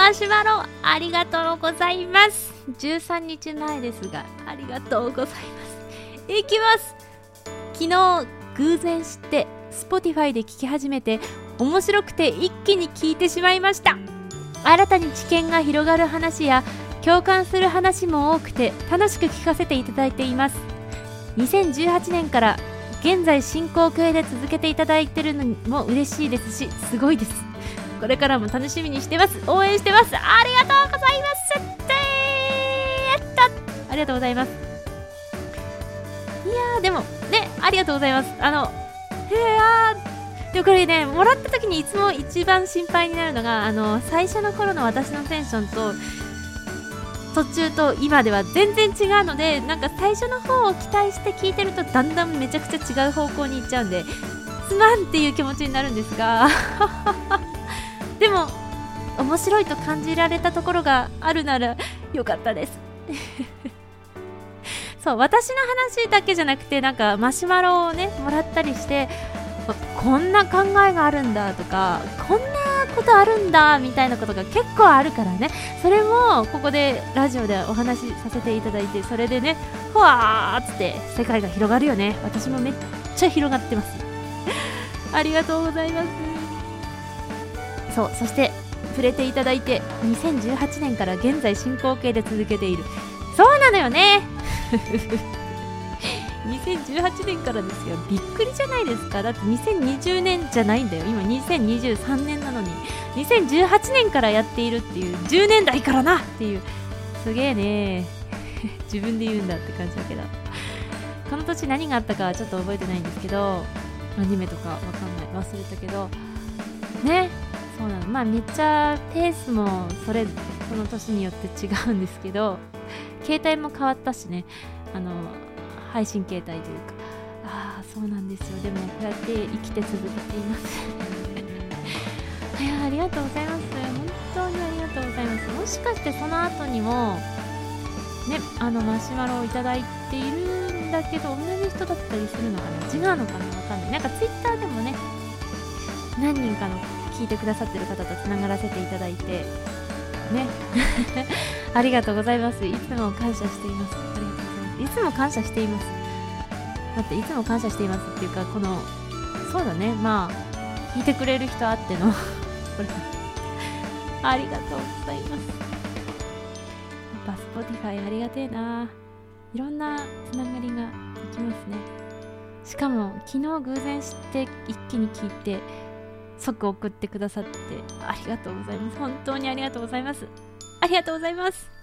マシュマロありがとうございます。13日前ですがありがとうございます。いきます。昨日偶然知って Spotify で聞き始めて面白くて一気に聞いてしまいました。新たに知見が広がる話や共感する話も多くて楽しく聞かせていただいています。2018年から現在進行形で続けていただいてるのも嬉しいですしすごいです。これからも楽しみにしてます。応援してます。ありがとうございます。やったありがとうございます。いやーでもねありがとうございます。あのへえあー。でもこれねもらった時にいつも一番心配になるのがあの最初の頃の私のテンションと途中と今では全然違うのでなんか最初の方を期待して聞いてるとだんだんめちゃくちゃ違う方向に行っちゃうんですまんっていう気持ちになるんですが。でも面白いと感じられたところがあるならよかったです。そう私の話だけじゃなくてなんかマシュマロをねもらったりしてこんな考えがあるんだとかこんなことあるんだみたいなことが結構あるからね。それもここでラジオでお話しさせていただいてそれでねふわーっつって世界が広がるよね。私もめっちゃ広がってます。ありがとうございます。そうそして触れていただいて2018年から現在進行形で続けている。そうなのよね。2018年からですよ。びっくりじゃないですか。だって2020年じゃないんだよ。今2023年なのに。2018年からやっているっていう。10年代からなっていう。すげえね。自分で言うんだって感じだけど。この年何があったかはちょっと覚えてないんですけどアニメとかわかんない。忘れたけど。ね。そうなの。まあめっちゃペースもそれその年によって違うんですけど 携帯も変わったしね。あの配信形態というか。ああそうなんですよ。でもこうやって生きて続けています。いやありがとうございます。本当にありがとうございます。もしかしてその後にもねあのマシュマロをいただいているんだけど同じ人だったりするのかな？違うのかな？わかんない。なんかツイッターでもね何人かの聞いてくださってる方とつながらせていただいてね。ありがとうございます。いつも感謝しています。ありがとうございます。いつも感謝しています。だっていつも感謝していますっていうかこのそうだね。まあ聞いてくれる人あっての。これありがとうございます。やっぱ Spotify ありがてえな。いろんなつながりができますね。しかも昨日偶然知って一気に聞いて即送ってくださってありがとうございます。本当にありがとうございます。ありがとうございます。